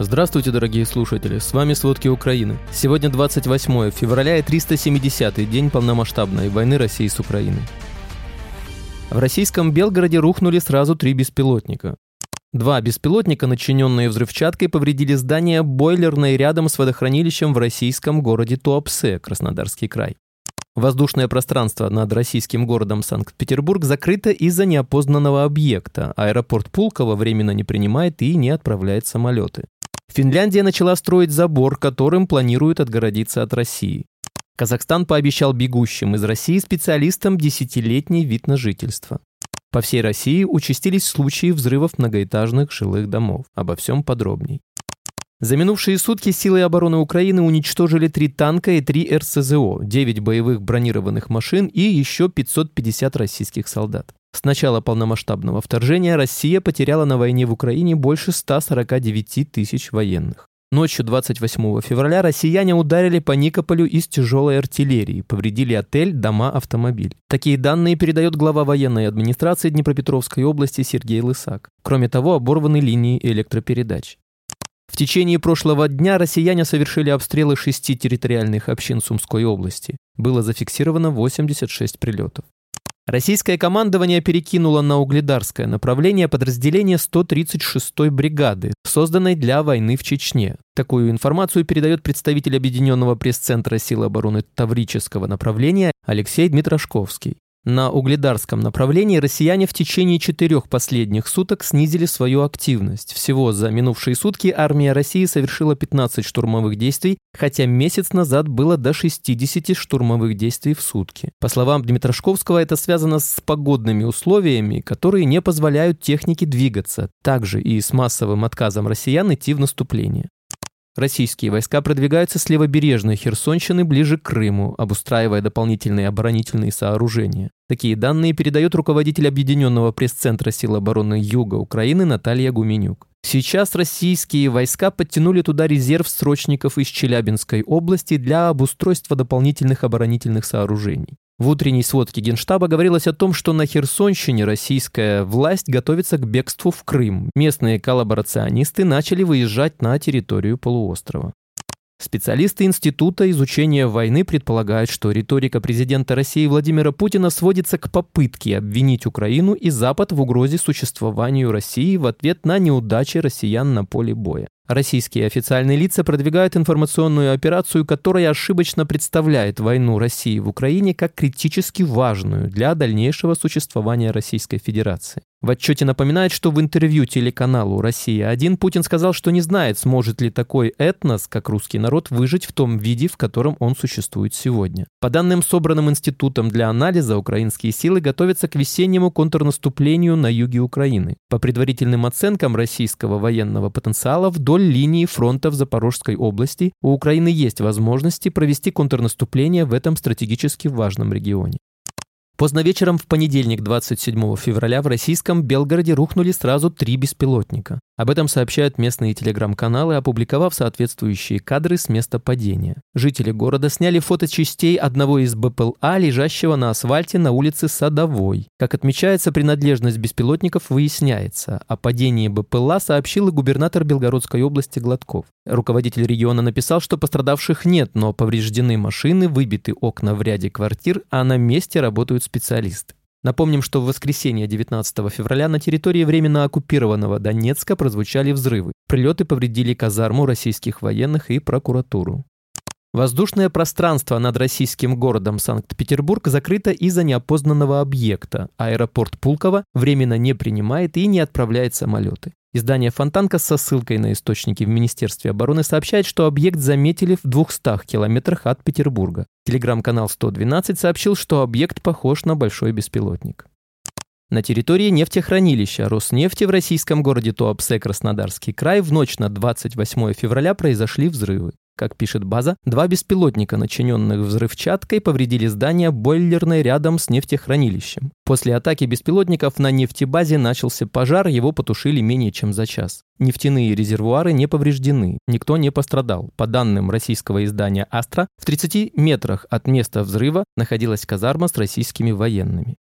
Здравствуйте, дорогие слушатели, с вами «Сводки Украины». Сегодня 28 февраля и 370-й день полномасштабной войны России с Украиной. В российском Белгороде рухнули сразу три беспилотника. Два беспилотника, начиненные взрывчаткой, повредили здание бойлерной рядом с водохранилищем в российском городе Туапсе, Краснодарский край. Воздушное пространство над российским городом Санкт-Петербург закрыто из-за неопознанного объекта. Аэропорт Пулково временно не принимает и не отправляет самолеты. Финляндия начала строить забор, которым планирует отгородиться от России. Казахстан пообещал бегущим из России специалистам десятилетний вид на жительство. По всей России участились случаи взрывов многоэтажных жилых домов. Обо всем подробней. За минувшие сутки силы обороны Украины уничтожили три танка и три РСЗО, 9 боевых бронированных машин и еще 550 российских солдат. С начала полномасштабного вторжения Россия потеряла на войне в Украине больше 149 тысяч военных. Ночью 28 февраля россияне ударили по Никополю из тяжелой артиллерии, повредили отель, дома, автомобиль. Такие данные передает глава военной администрации Днепропетровской области Сергей Лысак. Кроме того, оборваны линии электропередач. В течение прошлого дня россияне совершили обстрелы шести территориальных общин Сумской области. Было зафиксировано 86 прилетов. Российское командование перекинуло на угледарское направление подразделение 136-й бригады, созданной для войны в Чечне. Такую информацию передает представитель Объединенного пресс-центра сил обороны Таврического направления Алексей Дмитрошковский. На угледарском направлении россияне в течение четырех последних суток снизили свою активность. Всего за минувшие сутки армия России совершила 15 штурмовых действий, хотя месяц назад было до 60 штурмовых действий в сутки. По словам Дмитрошковского, это связано с погодными условиями, которые не позволяют технике двигаться, также и с массовым отказом россиян идти в наступление. Российские войска продвигаются с левобережной Херсонщины ближе к Крыму, обустраивая дополнительные оборонительные сооружения. Такие данные передает руководитель Объединенного пресс-центра сил обороны Юга Украины Наталья Гуменюк. Сейчас российские войска подтянули туда резерв срочников из Челябинской области для обустройства дополнительных оборонительных сооружений. В утренней сводке Генштаба говорилось о том, что на Херсонщине российская власть готовится к бегству в Крым. Местные коллаборационисты начали выезжать на территорию полуострова. Специалисты Института изучения войны предполагают, что риторика президента России Владимира Путина сводится к попытке обвинить Украину и Запад в угрозе существованию России в ответ на неудачи россиян на поле боя. Российские официальные лица продвигают информационную операцию, которая ошибочно представляет войну России в Украине как критически важную для дальнейшего существования Российской Федерации. В отчете напоминает, что в интервью телеканалу «Россия-1» Путин сказал, что не знает, сможет ли такой этнос, как русский народ, выжить в том виде, в котором он существует сегодня. По данным, собранным Институтом для анализа, украинские силы готовятся к весеннему контрнаступлению на юге Украины. По предварительным оценкам российского военного потенциала вдоль линии фронта в Запорожской области у Украины есть возможности провести контрнаступление в этом стратегически важном регионе. Поздно вечером в понедельник, 27 февраля, в российском Белгороде рухнули сразу три беспилотника. Об этом сообщают местные телеграм-каналы, опубликовав соответствующие кадры с места падения. Жители города сняли фото частей одного из БПЛА, лежащего на асфальте на улице Садовой. Как отмечается, принадлежность беспилотников выясняется. О падении БПЛА сообщил и губернатор Белгородской области Гладков. Руководитель региона написал, что пострадавших нет, но повреждены машины, выбиты окна в ряде квартир, а на месте работают специалисты. Напомним, что в воскресенье 19 февраля на территории временно оккупированного Донецка прозвучали взрывы. Прилеты повредили казарму российских военных и прокуратуру. Воздушное пространство над российским городом Санкт-Петербург закрыто из-за неопознанного объекта. Аэропорт Пулково временно не принимает и не отправляет самолеты. Издание «Фонтанка» со ссылкой на источники в Министерстве обороны сообщает, что объект заметили в 200 километрах от Петербурга. Телеграм-канал 112 сообщил, что объект похож на большой беспилотник. На территории нефтехранилища Роснефти в российском городе Туапсе, Краснодарский край, в ночь на 28 февраля произошли взрывы. Как пишет база, два беспилотника, начиненных взрывчаткой, повредили здание бойлерной рядом с нефтехранилищем. После атаки беспилотников на нефтебазе начался пожар, его потушили менее чем за час. Нефтяные резервуары не повреждены, никто не пострадал. По данным российского издания «Астра», в 30 метрах от места взрыва находилась казарма с российскими военными.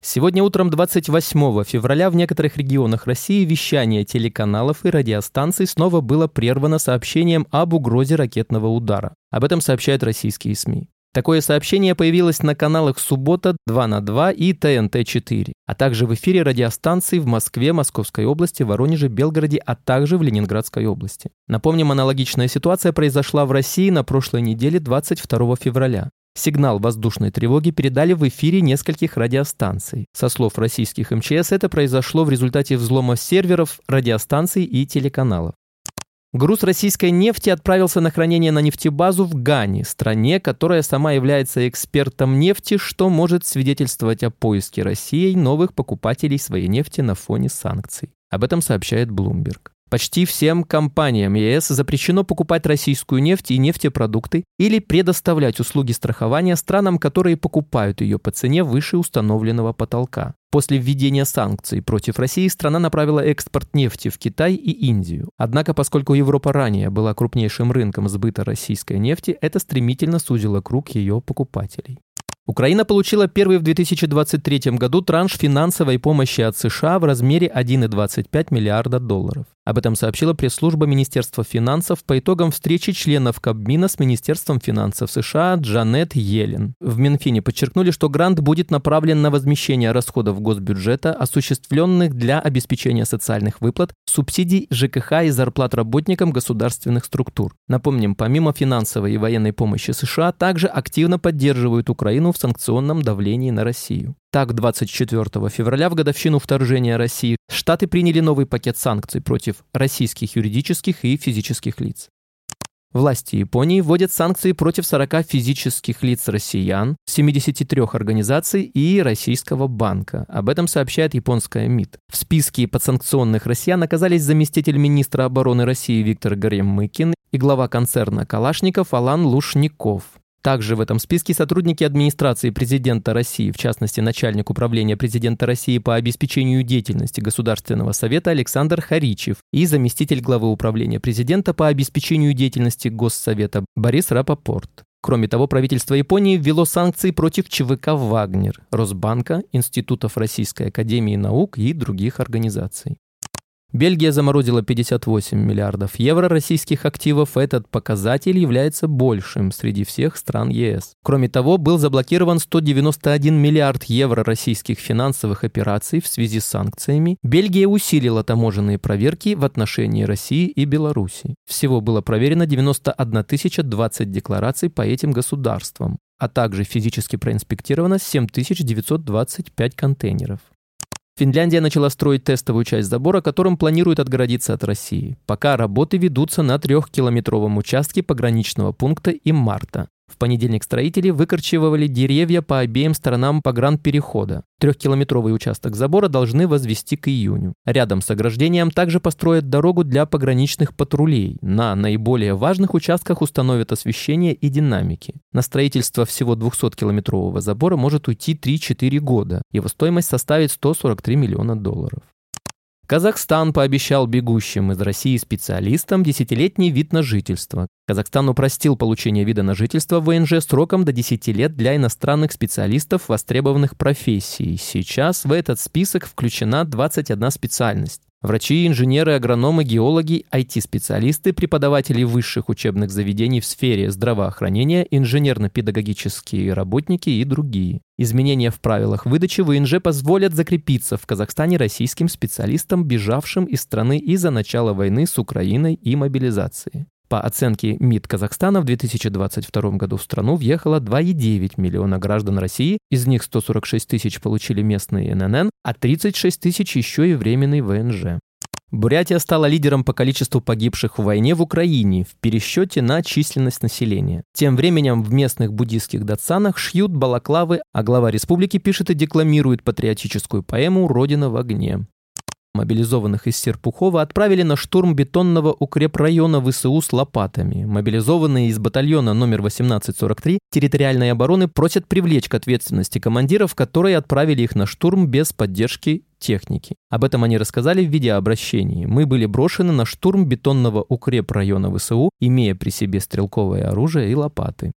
Сегодня утром 28 февраля в некоторых регионах России вещание телеканалов и радиостанций снова было прервано сообщением об угрозе ракетного удара. Об этом сообщают российские СМИ. Такое сообщение появилось на каналах «Суббота», «2 на 2» и «ТНТ-4», а также в эфире радиостанций в Москве, Московской области, Воронеже, Белгороде, а также в Ленинградской области. Напомним, аналогичная ситуация произошла в России на прошлой неделе 22 февраля. Сигнал воздушной тревоги передали в эфире нескольких радиостанций. Со слов российских МЧС, это произошло в результате взлома серверов, радиостанций и телеканалов. Груз российской нефти отправился на хранение на нефтебазу в Гане, стране, которая сама является экспертом нефти, что может свидетельствовать о поиске Россией новых покупателей своей нефти на фоне санкций. Об этом сообщает Bloomberg. Почти всем компаниям ЕС запрещено покупать российскую нефть и нефтепродукты или предоставлять услуги страхования странам, которые покупают ее по цене выше установленного потолка. После введения санкций против России страна направила экспорт нефти в Китай и Индию. Однако, поскольку Европа ранее была крупнейшим рынком сбыта российской нефти, это стремительно сузило круг ее покупателей. Украина получила первый в 2023 году транш финансовой помощи от США в размере 1,25 миллиарда долларов. Об этом сообщила пресс-служба Министерства финансов по итогам встречи членов Кабмина с Министерством финансов США Джанет Йеллен. В Минфине подчеркнули, что грант будет направлен на возмещение расходов госбюджета, осуществленных для обеспечения социальных выплат, субсидий ЖКХ и зарплат работникам государственных структур. Напомним, помимо финансовой и военной помощи США, также активно поддерживают Украину в санкционном давлении на Россию. Так, 24 февраля, в годовщину вторжения России, Штаты приняли новый пакет санкций против российских юридических и физических лиц. Власти Японии вводят санкции против 40 физических лиц россиян, 73 организаций и российского банка. Об этом сообщает японская МИД. В списке подсанкционных россиян оказались заместитель министра обороны России Виктор Горемыкин и глава концерна «Калашников» Алан Лушников. Также в этом списке сотрудники администрации президента России, в частности начальник управления президента России по обеспечению деятельности Государственного совета Александр Харичев и заместитель главы управления президента по обеспечению деятельности Госсовета Борис Рапопорт. Кроме того, правительство Японии ввело санкции против ЧВК «Вагнер», Росбанка, Институтов Российской Академии Наук и других организаций. Бельгия заморозила 58 миллиардов евро российских активов. Этот показатель является большим среди всех стран ЕС. Кроме того, был заблокирован 191 миллиард евро российских финансовых операций в связи с санкциями. Бельгия усилила таможенные проверки в отношении России и Беларуси. Всего было проверено 91 020 деклараций по этим государствам а также физически проинспектировано 7925 контейнеров. Финляндия начала строить тестовую часть забора, которым планирует отгородиться от России. Пока работы ведутся на трехкилометровом участке пограничного пункта и марта. В понедельник строители выкорчевывали деревья по обеим сторонам погранперехода. Трехкилометровый участок забора должны возвести к июню. Рядом с ограждением также построят дорогу для пограничных патрулей. На наиболее важных участках установят освещение и динамики. На строительство всего 200-километрового забора может уйти 3-4 года. Его стоимость составит 143 миллиона долларов. Казахстан пообещал бегущим из России специалистам десятилетний вид на жительство. Казахстан упростил получение вида на жительство в ВНЖ сроком до 10 лет для иностранных специалистов востребованных профессий. Сейчас в этот список включена 21 специальность. Врачи, инженеры, агрономы, геологи, IT-специалисты, преподаватели высших учебных заведений в сфере здравоохранения, инженерно-педагогические работники и другие. Изменения в правилах выдачи ВНЖ позволят закрепиться в Казахстане российским специалистам, бежавшим из страны из-за начала войны с Украиной и мобилизации. По оценке МИД Казахстана в 2022 году в страну въехало 2,9 миллиона граждан России, из них 146 тысяч получили местные ННН, а 36 тысяч еще и временный ВНЖ. Бурятия стала лидером по количеству погибших в войне в Украине в пересчете на численность населения. Тем временем в местных буддийских датсанах шьют балаклавы, а глава республики пишет и декламирует патриотическую поэму «Родина в огне». Мобилизованных из Серпухова отправили на штурм бетонного укрепрайона ВСУ с лопатами. Мобилизованные из батальона номер 1843 территориальной обороны просят привлечь к ответственности командиров, которые отправили их на штурм без поддержки техники. Об этом они рассказали в видеообращении. Мы были брошены на штурм бетонного укрепрайона ВСУ, имея при себе стрелковое оружие и лопаты.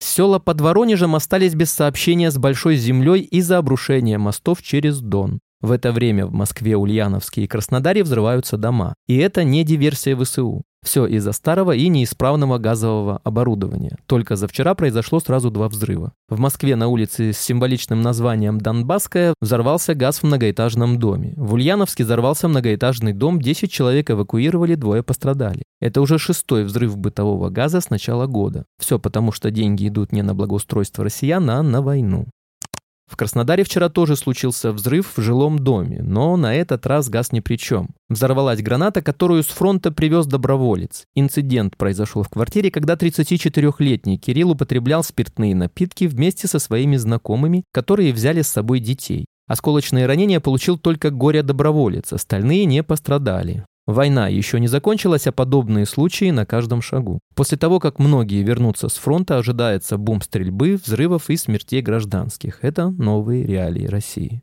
Села под Воронежем остались без сообщения с Большой землей из-за обрушения мостов через Дон. В это время в Москве, Ульяновске и Краснодаре взрываются дома. И это не диверсия ВСУ. Все из-за старого и неисправного газового оборудования. Только за вчера произошло сразу два взрыва. В Москве на улице с символичным названием Донбасская взорвался газ в многоэтажном доме. В Ульяновске взорвался многоэтажный дом, 10 человек эвакуировали, двое пострадали. Это уже шестой взрыв бытового газа с начала года. Все потому, что деньги идут не на благоустройство россиян, а на войну. В Краснодаре вчера тоже случился взрыв в жилом доме, но на этот раз газ ни при чем. Взорвалась граната, которую с фронта привез доброволец. Инцидент произошел в квартире, когда 34-летний Кирилл употреблял спиртные напитки вместе со своими знакомыми, которые взяли с собой детей. Осколочные ранения получил только горе-доброволец, остальные не пострадали. Война еще не закончилась, а подобные случаи на каждом шагу. После того, как многие вернутся с фронта, ожидается бум стрельбы, взрывов и смертей гражданских. Это новые реалии России.